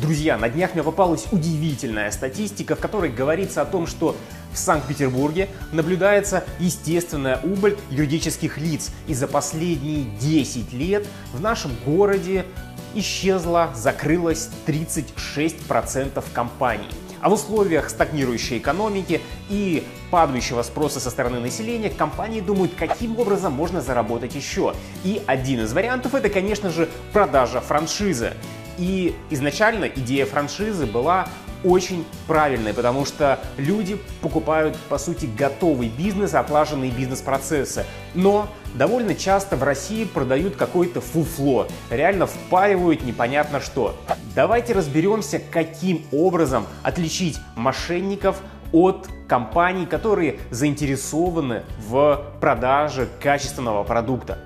Друзья, на днях мне попалась удивительная статистика, в которой говорится о том, что в Санкт-Петербурге наблюдается естественная убыль юридических лиц. И за последние 10 лет в нашем городе исчезло, закрылось 36% компаний. А в условиях стагнирующей экономики и падающего спроса со стороны населения компании думают, каким образом можно заработать еще. И один из вариантов это, конечно же, продажа франшизы. И изначально идея франшизы была очень правильной, потому что люди покупают, по сути, готовый бизнес, отлаженные бизнес-процессы. Но довольно часто в России продают какое-то фуфло, реально впаривают непонятно что. Давайте разберемся, каким образом отличить мошенников от компаний, которые заинтересованы в продаже качественного продукта.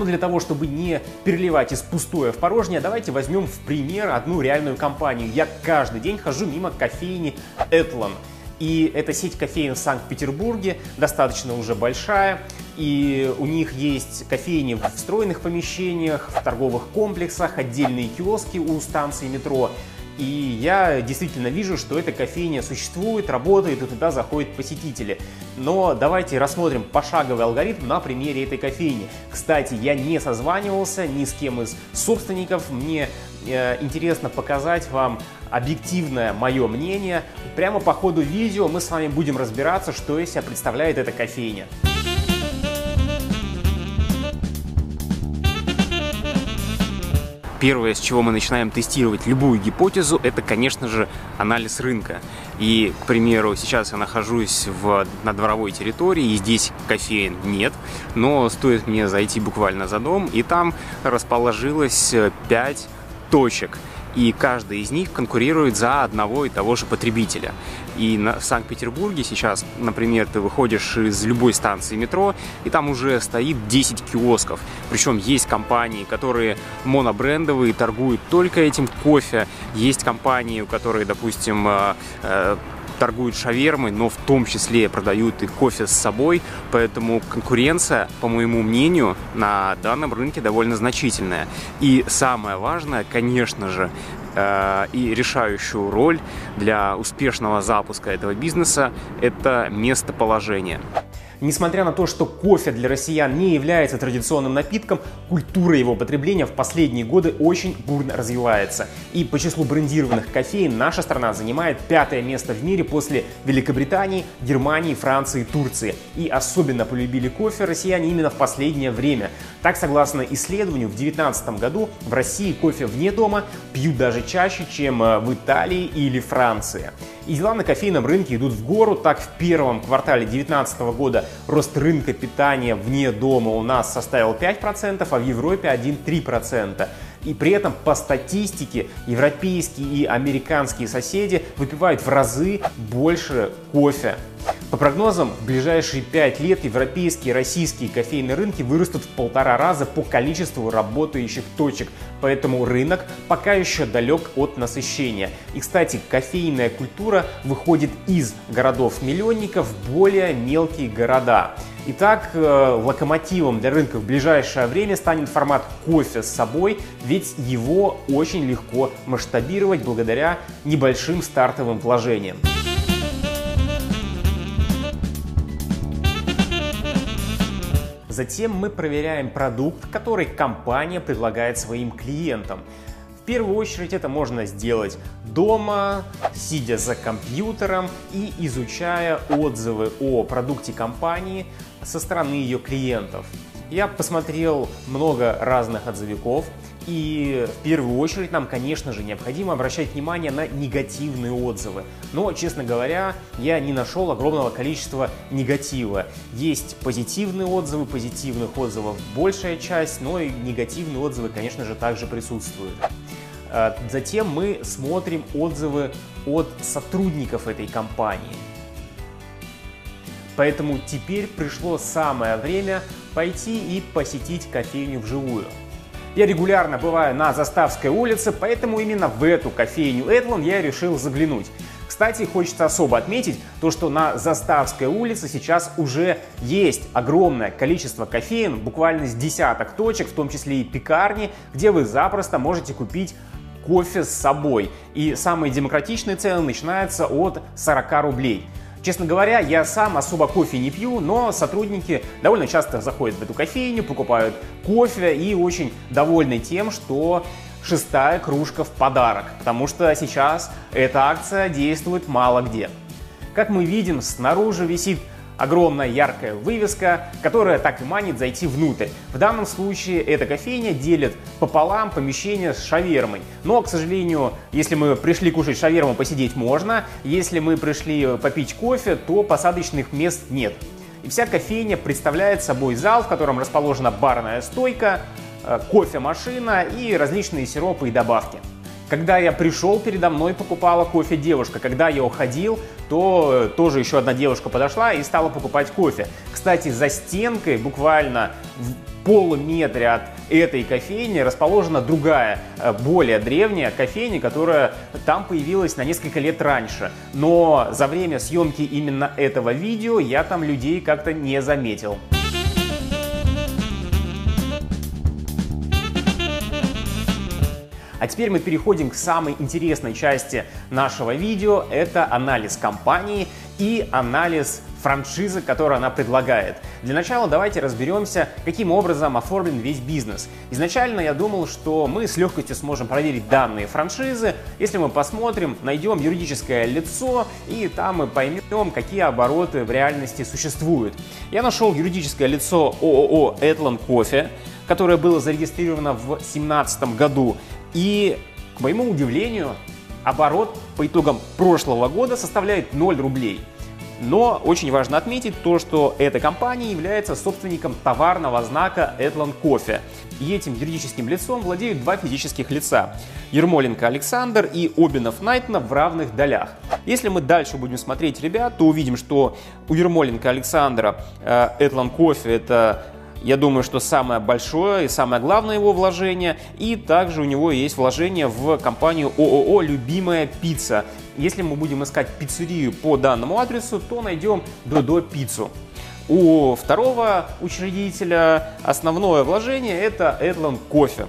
Но ну, для того, чтобы не переливать из пустое в порожнее, давайте возьмем в пример одну реальную компанию. Я каждый день хожу мимо кофейни Этлон. И эта сеть кофеин в Санкт-Петербурге достаточно уже большая. И у них есть кофейни в встроенных помещениях, в торговых комплексах, отдельные киоски у станции метро. И я действительно вижу, что эта кофейня существует, работает, и туда заходят посетители. Но давайте рассмотрим пошаговый алгоритм на примере этой кофейни. Кстати, я не созванивался ни с кем из собственников. Мне э, интересно показать вам объективное мое мнение. Прямо по ходу видео мы с вами будем разбираться, что из себя представляет эта кофейня. Первое, с чего мы начинаем тестировать любую гипотезу, это, конечно же, анализ рынка. И, к примеру, сейчас я нахожусь в, на дворовой территории, и здесь кофеин нет, но стоит мне зайти буквально за дом, и там расположилось 5 точек – и каждый из них конкурирует за одного и того же потребителя. И на, в Санкт-Петербурге сейчас, например, ты выходишь из любой станции метро, и там уже стоит 10 киосков. Причем есть компании, которые монобрендовые, торгуют только этим кофе. Есть компании, у которых, допустим, э, э, торгуют шавермой, но в том числе продают и кофе с собой, поэтому конкуренция, по моему мнению, на данном рынке довольно значительная. И самое важное, конечно же, э, и решающую роль для успешного запуска этого бизнеса – это местоположение. Несмотря на то, что кофе для россиян не является традиционным напитком, культура его потребления в последние годы очень бурно развивается. И по числу брендированных кофеин наша страна занимает пятое место в мире после Великобритании, Германии, Франции, Турции. И особенно полюбили кофе россияне именно в последнее время. Так, согласно исследованию, в 2019 году в России кофе вне дома пьют даже чаще, чем э, в Италии или Франции. И дела на кофейном рынке идут в гору. Так, в первом квартале 2019 года рост рынка питания вне дома у нас составил 5%, а в Европе 1,3%. И при этом по статистике европейские и американские соседи выпивают в разы больше кофе. По прогнозам, в ближайшие 5 лет европейские и российские кофейные рынки вырастут в полтора раза по количеству работающих точек, поэтому рынок пока еще далек от насыщения. И, кстати, кофейная культура выходит из городов-миллионников в более мелкие города. Итак, э, локомотивом для рынка в ближайшее время станет формат кофе с собой, ведь его очень легко масштабировать благодаря небольшим стартовым вложениям. Затем мы проверяем продукт, который компания предлагает своим клиентам. В первую очередь это можно сделать дома, сидя за компьютером и изучая отзывы о продукте компании со стороны ее клиентов. Я посмотрел много разных отзывиков, и в первую очередь нам, конечно же, необходимо обращать внимание на негативные отзывы. Но, честно говоря, я не нашел огромного количества негатива. Есть позитивные отзывы, позитивных отзывов большая часть, но и негативные отзывы, конечно же, также присутствуют. А, затем мы смотрим отзывы от сотрудников этой компании. Поэтому теперь пришло самое время пойти и посетить кофейню вживую. Я регулярно бываю на Заставской улице, поэтому именно в эту кофейню Этлон я решил заглянуть. Кстати, хочется особо отметить то, что на Заставской улице сейчас уже есть огромное количество кофеин, буквально с десяток точек, в том числе и пекарни, где вы запросто можете купить кофе с собой. И самые демократичные цены начинаются от 40 рублей. Честно говоря, я сам особо кофе не пью, но сотрудники довольно часто заходят в эту кофейню, покупают кофе и очень довольны тем, что шестая кружка в подарок, потому что сейчас эта акция действует мало где. Как мы видим, снаружи висит огромная яркая вывеска, которая так и манит зайти внутрь. В данном случае эта кофейня делит пополам помещение с шавермой. Но, к сожалению, если мы пришли кушать шаверму, посидеть можно. Если мы пришли попить кофе, то посадочных мест нет. И вся кофейня представляет собой зал, в котором расположена барная стойка, э, кофемашина и различные сиропы и добавки. Когда я пришел, передо мной покупала кофе девушка. Когда я уходил, то э, тоже еще одна девушка подошла и стала покупать кофе. Кстати, за стенкой, буквально в полуметре от этой кофейни, расположена другая, э, более древняя кофейня, которая там появилась на несколько лет раньше. Но за время съемки именно этого видео я там людей как-то не заметил. А теперь мы переходим к самой интересной части нашего видео. Это анализ компании и анализ франшизы, которую она предлагает. Для начала давайте разберемся, каким образом оформлен весь бизнес. Изначально я думал, что мы с легкостью сможем проверить данные франшизы, если мы посмотрим, найдем юридическое лицо, и там мы поймем, какие обороты в реальности существуют. Я нашел юридическое лицо ООО «Этлан Кофе», которое было зарегистрировано в 2017 году. И, к моему удивлению, оборот по итогам прошлого года составляет 0 рублей. Но очень важно отметить то, что эта компания является собственником товарного знака Этлан Кофе. И этим юридическим лицом владеют два физических лица – Ермоленко Александр и Обинов Найтна в равных долях. Если мы дальше будем смотреть ребят, то увидим, что у Ермоленко Александра Этлан Кофе – это я думаю, что самое большое и самое главное его вложение. И также у него есть вложение в компанию ООО «Любимая пицца». Если мы будем искать пиццерию по данному адресу, то найдем Додо пиццу. У второго учредителя основное вложение – это Эдлан Кофе.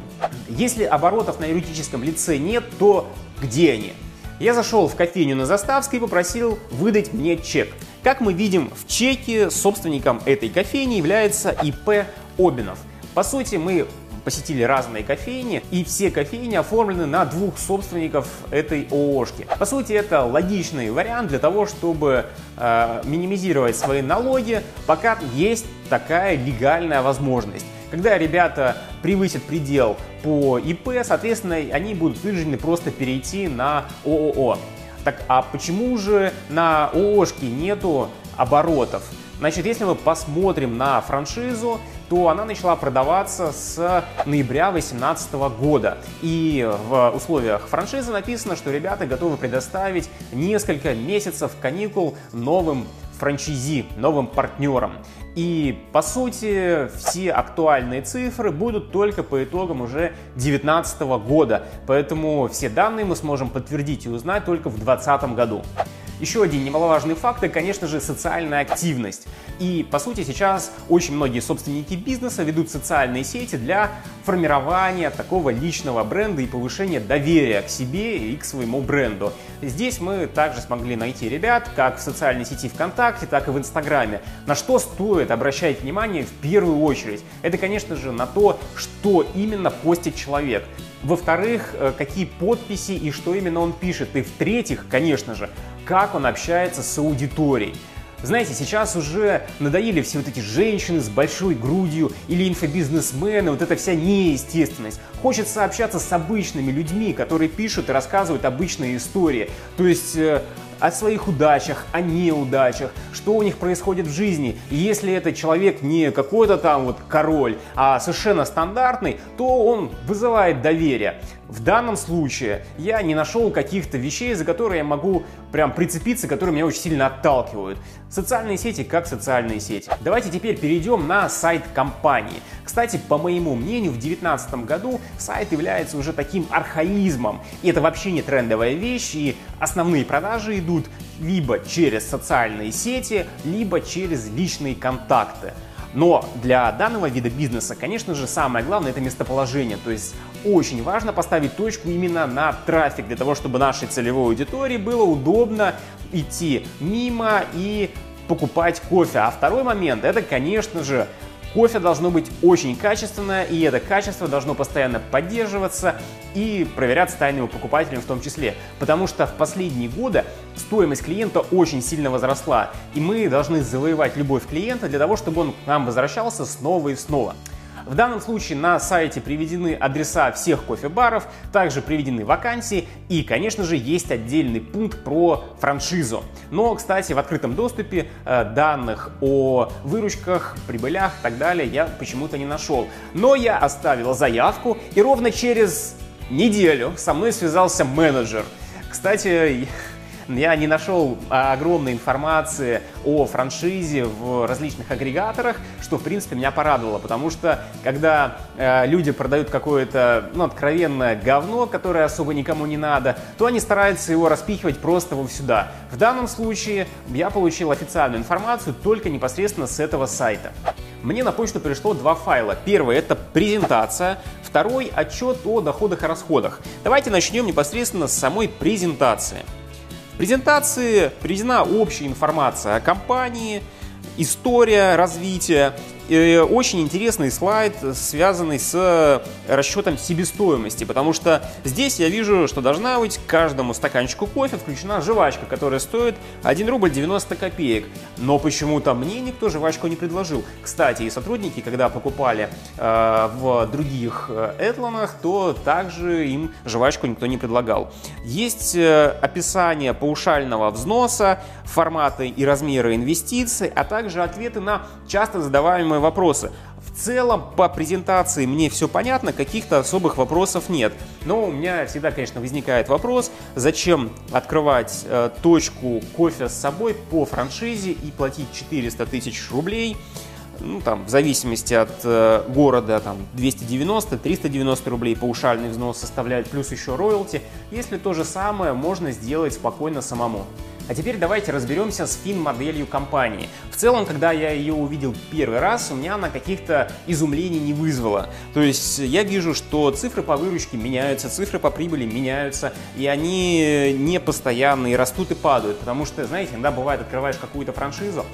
Если оборотов на юридическом лице нет, то где они? Я зашел в кофейню на Заставской и попросил выдать мне чек. Как мы видим в чеке, собственником этой кофейни является ИП Обинов. По сути, мы посетили разные кофейни, и все кофейни оформлены на двух собственников этой ООшки. По сути, это логичный вариант для того, чтобы э, минимизировать свои налоги, пока есть такая легальная возможность. Когда ребята превысят предел по ИП, соответственно, они будут вынуждены просто перейти на ООО. Так а почему же на ООшке нету оборотов? Значит, если мы посмотрим на франшизу, то она начала продаваться с ноября 2018 года. И в условиях франшизы написано, что ребята готовы предоставить несколько месяцев каникул новым франчайзи, новым партнерам. И, по сути, все актуальные цифры будут только по итогам уже 2019 года. Поэтому все данные мы сможем подтвердить и узнать только в 2020 году. Еще один немаловажный факт – это, конечно же, социальная активность. И, по сути, сейчас очень многие собственники бизнеса ведут социальные сети для формирования такого личного бренда и повышения доверия к себе и к своему бренду. Здесь мы также смогли найти ребят как в социальной сети ВКонтакте, так и в Инстаграме. На что стоит обращать внимание в первую очередь? Это, конечно же, на то, что именно постит человек. Во-вторых, э, какие подписи и что именно он пишет. И в-третьих, конечно же, как он общается с аудиторией. Знаете, сейчас уже надоели все вот эти женщины с большой грудью или инфобизнесмены, вот эта вся неестественность. Хочется общаться с обычными людьми, которые пишут и рассказывают обычные истории. То есть э, о своих удачах, о неудачах, что у них происходит в жизни. И если этот человек не какой-то там вот король, а совершенно стандартный, то он вызывает доверие. В данном случае я не нашел каких-то вещей, за которые я могу прям прицепиться, которые меня очень сильно отталкивают. Социальные сети как социальные сети. Давайте теперь перейдем на сайт компании. Кстати, по моему мнению, в 2019 году сайт является уже таким архаизмом. И это вообще не трендовая вещь, и основные продажи идут либо через социальные сети, либо через личные контакты. Но для данного вида бизнеса, конечно же, самое главное это местоположение. То есть очень важно поставить точку именно на трафик, для того, чтобы нашей целевой аудитории было удобно идти мимо и покупать кофе. А второй момент это, конечно же, Кофе должно быть очень качественное, и это качество должно постоянно поддерживаться и проверяться тайными покупателями в том числе. Потому что в последние годы стоимость клиента очень сильно возросла, и мы должны завоевать любовь клиента для того, чтобы он к нам возвращался снова и снова. В данном случае на сайте приведены адреса всех кофе-баров, также приведены вакансии и, конечно же, есть отдельный пункт про франшизу. Но, кстати, в открытом доступе э, данных о выручках, прибылях и так далее я почему-то не нашел. Но я оставил заявку и ровно через неделю со мной связался менеджер. Кстати, я не нашел а, огромной информации о франшизе в различных агрегаторах, что, в принципе, меня порадовало, потому что, когда э, люди продают какое-то, ну, откровенное говно, которое особо никому не надо, то они стараются его распихивать просто вот сюда. В данном случае я получил официальную информацию только непосредственно с этого сайта. Мне на почту пришло два файла. Первый это презентация, второй отчет о доходах и расходах. Давайте начнем непосредственно с самой презентации презентации приведена общая информация о компании, история развития, очень интересный слайд, связанный с расчетом себестоимости, потому что здесь я вижу, что должна быть каждому стаканчику кофе включена жвачка, которая стоит 1 рубль 90 копеек. Но почему-то мне никто жвачку не предложил. Кстати, и сотрудники, когда покупали э, в других этлонах, то также им жвачку никто не предлагал. Есть э, описание паушального взноса, форматы и размеры инвестиций, а также ответы на часто задаваемые вопросы. В целом по презентации мне все понятно, каких-то особых вопросов нет. Но у меня всегда, конечно, возникает вопрос, зачем открывать э, точку кофе с собой по франшизе и платить 400 тысяч рублей ну, там, в зависимости от э, города, там, 290-390 рублей паушальный взнос составляет, плюс еще роялти, если то же самое можно сделать спокойно самому. А теперь давайте разберемся с фин-моделью компании. В целом, когда я ее увидел первый раз, у меня она каких-то изумлений не вызвала. То есть я вижу, что цифры по выручке меняются, цифры по прибыли меняются, и они не постоянные, растут и падают. Потому что, знаете, иногда бывает, открываешь какую-то франшизу,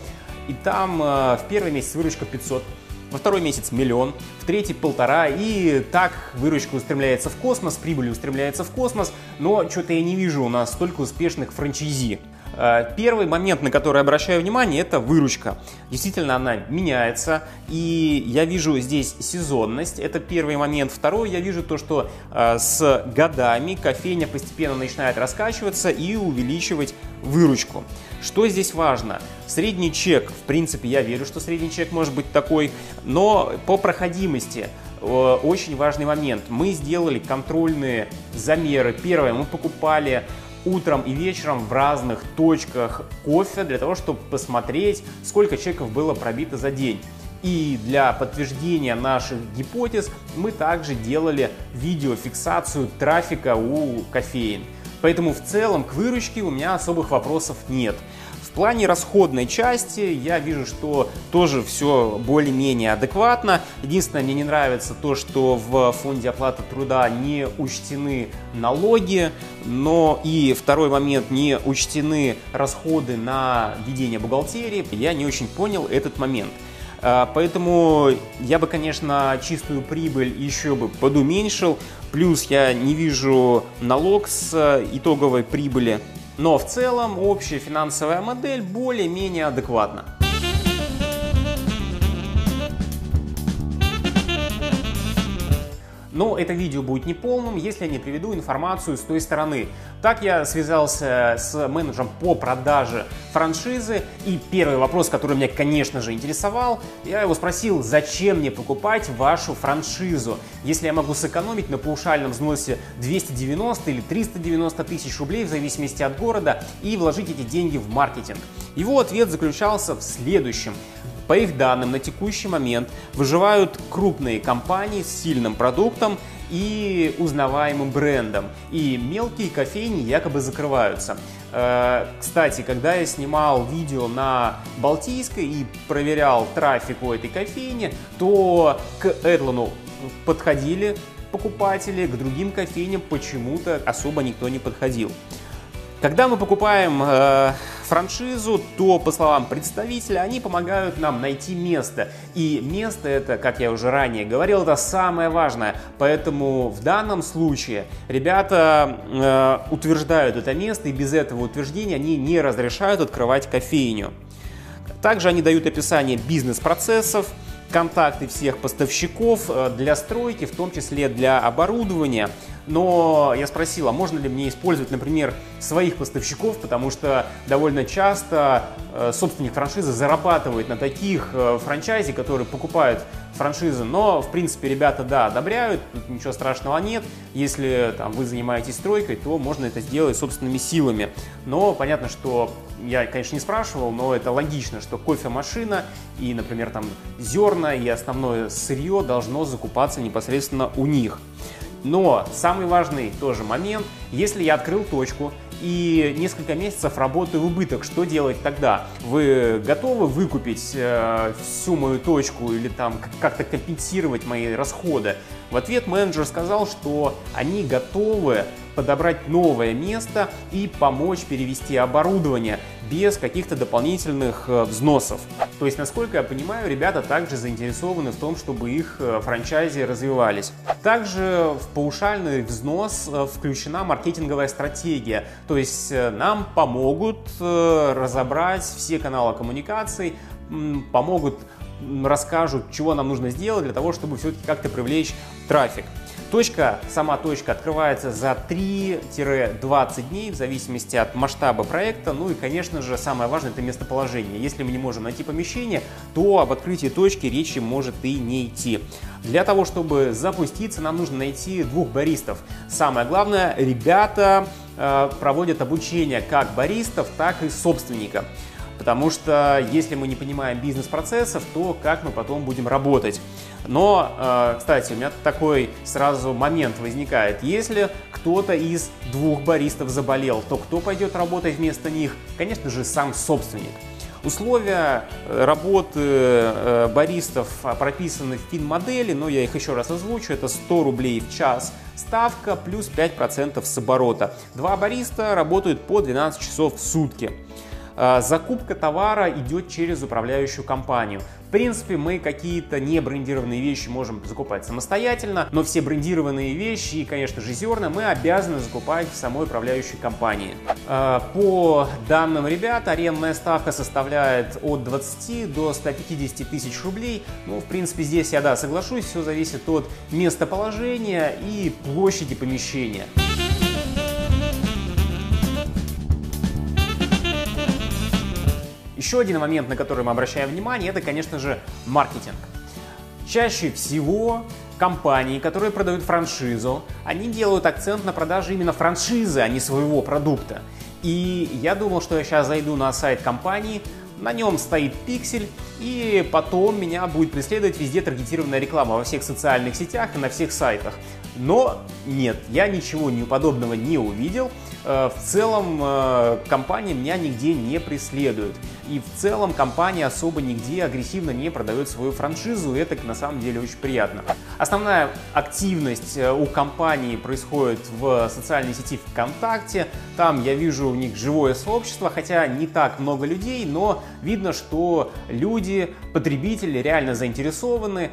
и там э, в первый месяц выручка 500, во второй месяц миллион, в третий полтора, и так выручка устремляется в космос, прибыль устремляется в космос, но что-то я не вижу у нас столько успешных франчайзи. Э, первый момент, на который обращаю внимание, это выручка. Действительно, она меняется, и я вижу здесь сезонность, это первый момент. Второй, я вижу то, что э, с годами кофейня постепенно начинает раскачиваться и увеличивать выручку. Что здесь важно? Средний чек, в принципе, я верю, что средний чек может быть такой, но по проходимости э, очень важный момент. Мы сделали контрольные замеры. Первое, мы покупали утром и вечером в разных точках кофе для того, чтобы посмотреть, сколько чеков было пробито за день. И для подтверждения наших гипотез мы также делали видеофиксацию трафика у кофеин. Поэтому в целом к выручке у меня особых вопросов нет плане расходной части я вижу, что тоже все более-менее адекватно. Единственное, мне не нравится то, что в фонде оплаты труда не учтены налоги, но и второй момент, не учтены расходы на ведение бухгалтерии. Я не очень понял этот момент. А, поэтому я бы, конечно, чистую прибыль еще бы подуменьшил. Плюс я не вижу налог с итоговой прибыли но в целом общая финансовая модель более-менее адекватна. Но это видео будет неполным, если я не приведу информацию с той стороны. Так я связался с менеджером по продаже франшизы, и первый вопрос, который меня, конечно же, интересовал, я его спросил, зачем мне покупать вашу франшизу, если я могу сэкономить на паушальном взносе 290 или 390 тысяч рублей в зависимости от города и вложить эти деньги в маркетинг. Его ответ заключался в следующем. По их данным, на текущий момент выживают крупные компании с сильным продуктом и узнаваемым брендом. И мелкие кофейни якобы закрываются. Э, кстати, когда я снимал видео на Балтийской и проверял трафик у этой кофейни, то к Эдлану подходили покупатели, к другим кофейням почему-то особо никто не подходил. Когда мы покупаем э, франшизу, то, по словам представителя, они помогают нам найти место. И место это, как я уже ранее говорил, это самое важное. Поэтому в данном случае ребята э, утверждают это место, и без этого утверждения они не разрешают открывать кофейню. Также они дают описание бизнес-процессов, контакты всех поставщиков э, для стройки, в том числе для оборудования. Но я спросил, а можно ли мне использовать, например, своих поставщиков, потому что довольно часто э, собственник франшизы зарабатывает на таких э, франчайзе, которые покупают франшизы. Но, в принципе, ребята, да, одобряют, тут ничего страшного нет. Если там, вы занимаетесь стройкой, то можно это сделать собственными силами. Но понятно, что я, конечно, не спрашивал, но это логично, что кофемашина и, например, там зерна и основное сырье должно закупаться непосредственно у них. Но самый важный тоже момент, если я открыл точку и несколько месяцев работаю в убыток, что делать тогда? Вы готовы выкупить э, всю мою точку или там как-то компенсировать мои расходы? В ответ менеджер сказал, что они готовы подобрать новое место и помочь перевести оборудование без каких-то дополнительных э, взносов. То есть, насколько я понимаю, ребята также заинтересованы в том, чтобы их э, франчайзи развивались. Также в паушальный взнос э, включена маркетинговая стратегия. То есть нам помогут разобрать все каналы коммуникаций, помогут расскажут, чего нам нужно сделать для того, чтобы все-таки как-то привлечь трафик. Точка, сама точка открывается за 3-20 дней в зависимости от масштаба проекта. Ну и, конечно же, самое важное это местоположение. Если мы не можем найти помещение, то об открытии точки речи может и не идти. Для того, чтобы запуститься, нам нужно найти двух баристов. Самое главное, ребята э, проводят обучение как баристов, так и собственника. Потому что если мы не понимаем бизнес-процессов, то как мы потом будем работать? Но, э, кстати, у меня такой сразу момент возникает. Если кто-то из двух баристов заболел, то кто пойдет работать вместо них? Конечно же, сам собственник. Условия э, работы э, баристов прописаны в фин-модели, но я их еще раз озвучу. Это 100 рублей в час ставка плюс 5% с оборота. Два бариста работают по 12 часов в сутки. А, закупка товара идет через управляющую компанию. В принципе, мы какие-то не брендированные вещи можем закупать самостоятельно, но все брендированные вещи и, конечно же, зерна мы обязаны закупать в самой управляющей компании. А, по данным ребят, арендная ставка составляет от 20 до 150 тысяч рублей. Ну, в принципе, здесь я, да, соглашусь, все зависит от местоположения и площади помещения. Еще один момент, на который мы обращаем внимание, это, конечно же, маркетинг. Чаще всего компании, которые продают франшизу, они делают акцент на продаже именно франшизы, а не своего продукта. И я думал, что я сейчас зайду на сайт компании, на нем стоит пиксель, и потом меня будет преследовать везде таргетированная реклама во всех социальных сетях и на всех сайтах. Но нет, я ничего подобного не увидел. Э, в целом э, компания меня нигде не преследует. И в целом компания особо нигде агрессивно не продает свою франшизу, и это на самом деле очень приятно. Основная активность э, у компании происходит в социальной сети ВКонтакте. Там я вижу у них живое сообщество, хотя не так много людей, но видно, что люди, потребители реально заинтересованы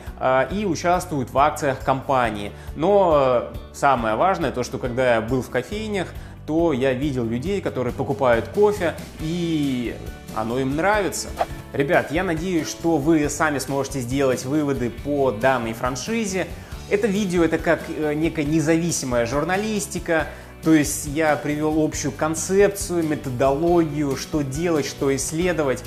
и участвуют в акциях компании. Но самое важное, то что когда я был в кофейнях, то я видел людей, которые покупают кофе, и оно им нравится. Ребят, я надеюсь, что вы сами сможете сделать выводы по данной франшизе. Это видео это как э, некая независимая журналистика, то есть я привел общую концепцию, методологию, что делать, что исследовать.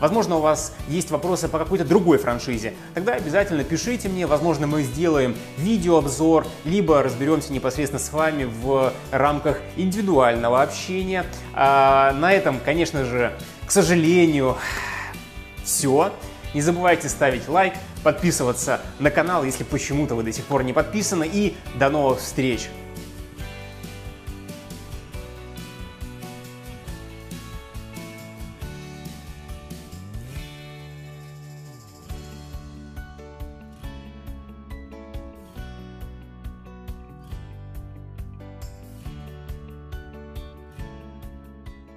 Возможно, у вас есть вопросы по какой-то другой франшизе. Тогда обязательно пишите мне, возможно, мы сделаем видеообзор, либо разберемся непосредственно с вами в рамках индивидуального общения. А на этом, конечно же, к сожалению, все. Не забывайте ставить лайк, подписываться на канал, если почему-то вы до сих пор не подписаны. И до новых встреч!